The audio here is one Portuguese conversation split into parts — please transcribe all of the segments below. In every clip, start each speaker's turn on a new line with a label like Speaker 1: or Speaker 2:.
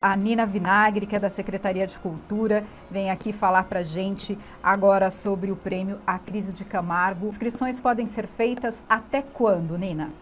Speaker 1: A Nina Vinagre, que é da Secretaria de Cultura, vem aqui falar para gente agora sobre o prêmio A Crise de Camargo. Inscrições podem ser feitas até quando, Nina?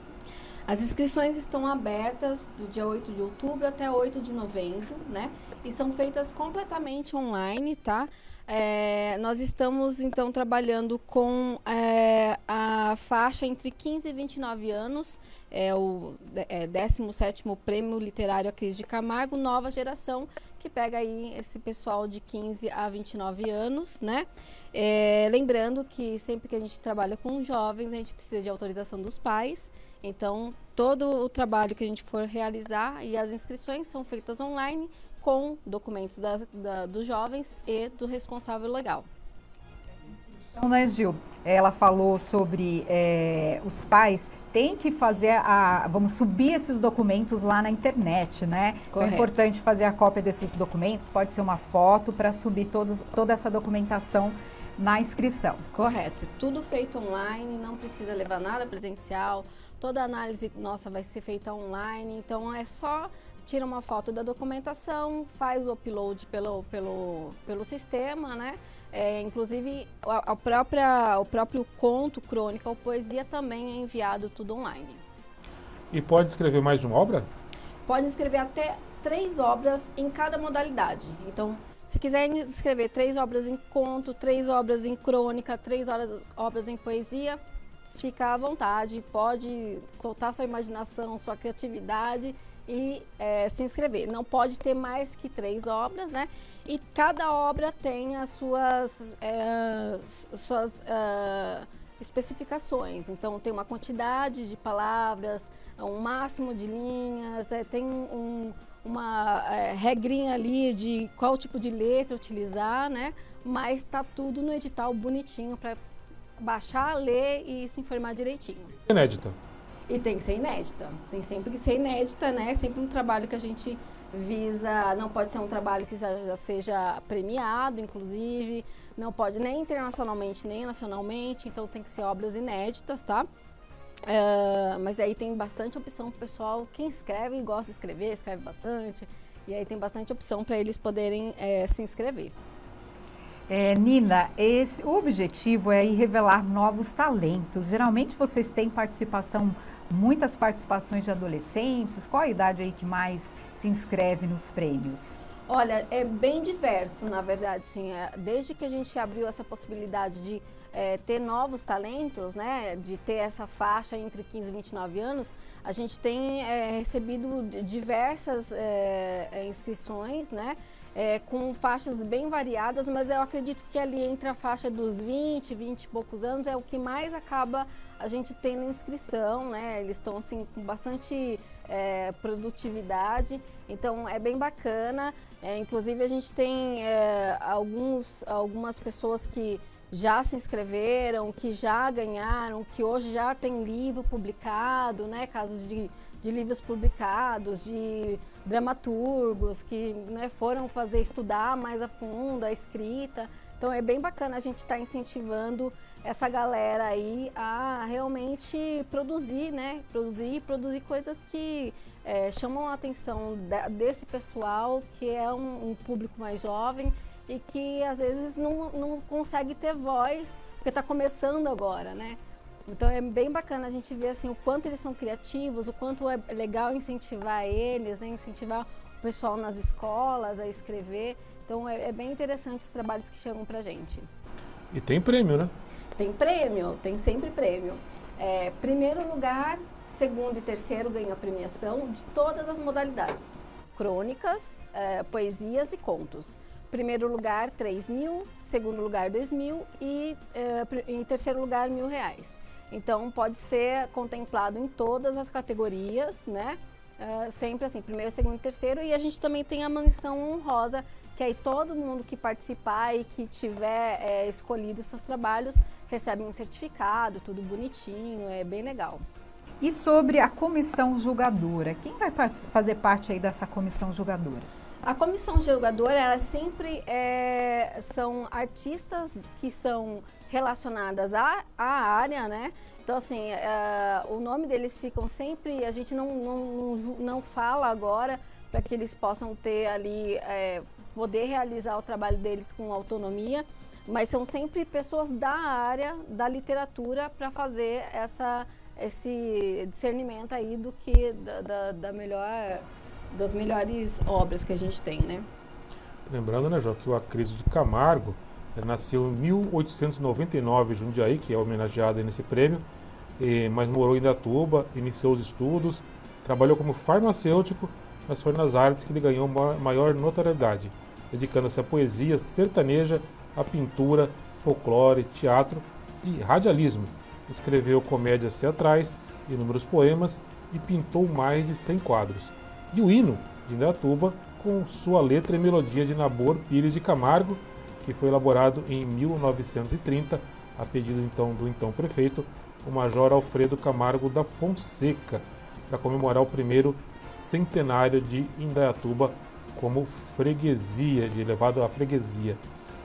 Speaker 2: As inscrições estão abertas do dia 8 de outubro até 8 de novembro, né? E são feitas completamente online, tá? É, nós estamos então trabalhando com é, a faixa entre 15 e 29 anos, é o é, 17 Prêmio Literário A Crise de Camargo, nova geração, que pega aí esse pessoal de 15 a 29 anos, né? É, lembrando que sempre que a gente trabalha com jovens, a gente precisa de autorização dos pais, então todo o trabalho que a gente for realizar e as inscrições são feitas online com documentos da, da, dos jovens e do responsável legal.
Speaker 1: Então, né, Gil? Ela falou sobre é, os pais têm que fazer a. Vamos subir esses documentos lá na internet, né? Então é importante fazer a cópia desses documentos, pode ser uma foto para subir todos, toda essa documentação na inscrição.
Speaker 2: Correto. Tudo feito online, não precisa levar nada presencial. Toda análise nossa vai ser feita online, então é só tira uma foto da documentação, faz o upload pelo, pelo, pelo sistema, né? É, inclusive, a, a, própria, o próprio conto, crônica ou poesia também é enviado tudo online.
Speaker 3: E pode escrever mais de uma obra?
Speaker 2: Pode escrever até três obras em cada modalidade. Então, se quiser escrever três obras em conto, três obras em crônica, três horas, obras em poesia, fica à vontade, pode soltar sua imaginação, sua criatividade e é, se inscrever. Não pode ter mais que três obras, né? E cada obra tem as suas, é, suas uh, especificações. Então, tem uma quantidade de palavras, um máximo de linhas, é, tem um, uma é, regrinha ali de qual tipo de letra utilizar, né? Mas está tudo no edital bonitinho para baixar, ler e se informar direitinho.
Speaker 3: Inédita.
Speaker 2: E tem que ser inédita. Tem sempre que ser inédita, né? Sempre um trabalho que a gente visa. Não pode ser um trabalho que já seja premiado, inclusive. Não pode nem internacionalmente, nem nacionalmente. Então tem que ser obras inéditas, tá? Uh, mas aí tem bastante opção pro pessoal. Quem escreve e gosta de escrever, escreve bastante. E aí tem bastante opção para eles poderem é, se inscrever.
Speaker 1: É, Nina, esse, o objetivo é revelar novos talentos. Geralmente vocês têm participação muitas participações de adolescentes? Qual a idade aí que mais se inscreve nos prêmios?
Speaker 2: Olha, é bem diverso, na verdade, sim. É, desde que a gente abriu essa possibilidade de é, ter novos talentos, né, de ter essa faixa entre 15 e 29 anos, a gente tem é, recebido diversas é, é, inscrições, né, é, com faixas bem variadas, mas eu acredito que ali entre a faixa dos 20, 20 e poucos anos é o que mais acaba a gente tendo inscrição, né? Eles estão assim com bastante é, produtividade, então é bem bacana. É, inclusive a gente tem é, alguns, algumas pessoas que já se inscreveram, que já ganharam, que hoje já tem livro publicado, né? Casos de, de livros publicados, de dramaturgos que né, foram fazer estudar mais a fundo a escrita. Então é bem bacana a gente estar tá incentivando essa galera aí a realmente produzir, né? Produzir produzir coisas que é, chamam a atenção desse pessoal que é um, um, público mais jovem e que às vezes não, não consegue ter voz porque está começando agora, né? Então é bem bacana a gente ver assim o quanto eles são criativos, o quanto é legal incentivar eles, né? incentivar o pessoal nas escolas a escrever. Então é, é bem interessante os trabalhos que chegam pra gente.
Speaker 3: E tem prêmio, né?
Speaker 2: Tem prêmio, tem sempre prêmio. É, primeiro lugar, segundo e terceiro ganham a premiação de todas as modalidades. Crônicas, é, poesias e contos. Primeiro lugar, 3 mil. Segundo lugar, 2 mil. E é, em terceiro lugar, mil reais. Então, pode ser contemplado em todas as categorias, né? Uh, sempre assim, primeiro, segundo terceiro. E a gente também tem a mansão honrosa, que aí todo mundo que participar e que tiver é, escolhido seus trabalhos recebe um certificado, tudo bonitinho, é bem legal.
Speaker 1: E sobre a comissão julgadora, quem vai fazer parte aí dessa comissão julgadora?
Speaker 2: A comissão julgadora, ela sempre é, são artistas que são relacionadas à, à área, né? Então, assim, é, o nome deles ficam sempre, a gente não, não, não, não fala agora, para que eles possam ter ali, é, poder realizar o trabalho deles com autonomia, mas são sempre pessoas da área da literatura para fazer essa, esse discernimento aí do que da, da, da melhor das melhores obras que a gente tem, né?
Speaker 3: Lembrando, né, Jó, que o Acriso de Camargo nasceu em 1899 em Jundiaí, que é homenageado nesse prêmio, e, mas morou em Datuba, iniciou os estudos, trabalhou como farmacêutico, mas foi nas artes que ele ganhou maior notoriedade, dedicando-se à poesia sertaneja, à pintura, folclore, teatro e radialismo. Escreveu comédias teatrais, inúmeros poemas e pintou mais de 100 quadros. E o hino de Indaiatuba, com sua letra e melodia de Nabor Pires de Camargo, que foi elaborado em 1930, a pedido então do então prefeito, o Major Alfredo Camargo da Fonseca, para comemorar o primeiro centenário de Indaiatuba como freguesia, de elevado à freguesia.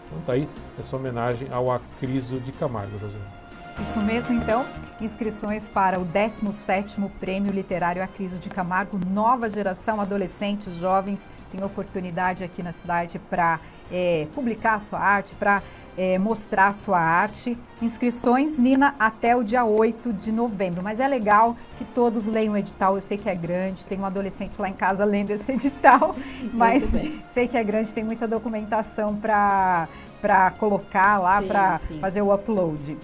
Speaker 3: Então tá aí essa homenagem ao Acriso de Camargo, José.
Speaker 1: Isso mesmo, então, inscrições para o 17º Prêmio Literário Acriso de Camargo, nova geração, adolescentes, jovens, tem oportunidade aqui na cidade para é, publicar a sua arte, para é, mostrar a sua arte. Inscrições, Nina, até o dia 8 de novembro. Mas é legal que todos leiam o edital. Eu sei que é grande, tem um adolescente lá em casa lendo esse edital, mas sei que é grande, tem muita documentação para colocar lá, para fazer o upload.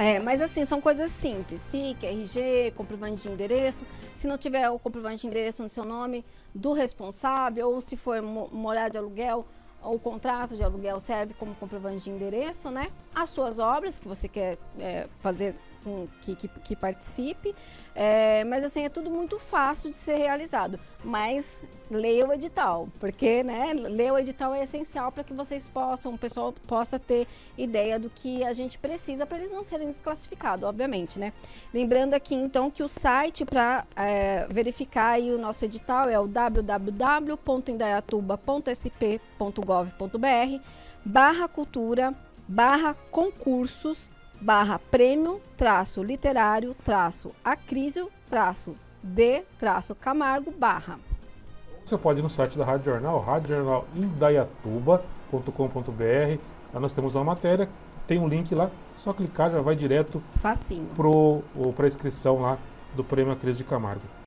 Speaker 2: É, mas assim, são coisas simples. SIC, RG, comprovante de endereço. Se não tiver o comprovante de endereço no seu nome do responsável, ou se for morar de aluguel, o contrato de aluguel serve como comprovante de endereço, né? As suas obras que você quer é, fazer com, que, que, que, participe. É, mas assim, é tudo muito fácil de ser realizado. Mas leia o edital, porque né, ler o edital é essencial para que vocês possam, o pessoal possa ter ideia do que a gente precisa para eles não serem desclassificados, obviamente, né? Lembrando aqui então que o site para é, verificar o nosso edital é o www.indaiatuba.sp.gov.br barra cultura barra concursos barra prêmio, traço literário, traço acrísio, traço de, traço Camargo, barra.
Speaker 3: Você pode ir no site da Rádio Jornal, radiojornalindaiatuba.com.br. Lá nós temos uma matéria, tem um link lá, só clicar já vai direto
Speaker 2: para a
Speaker 3: inscrição lá do Prêmio Acris de Camargo.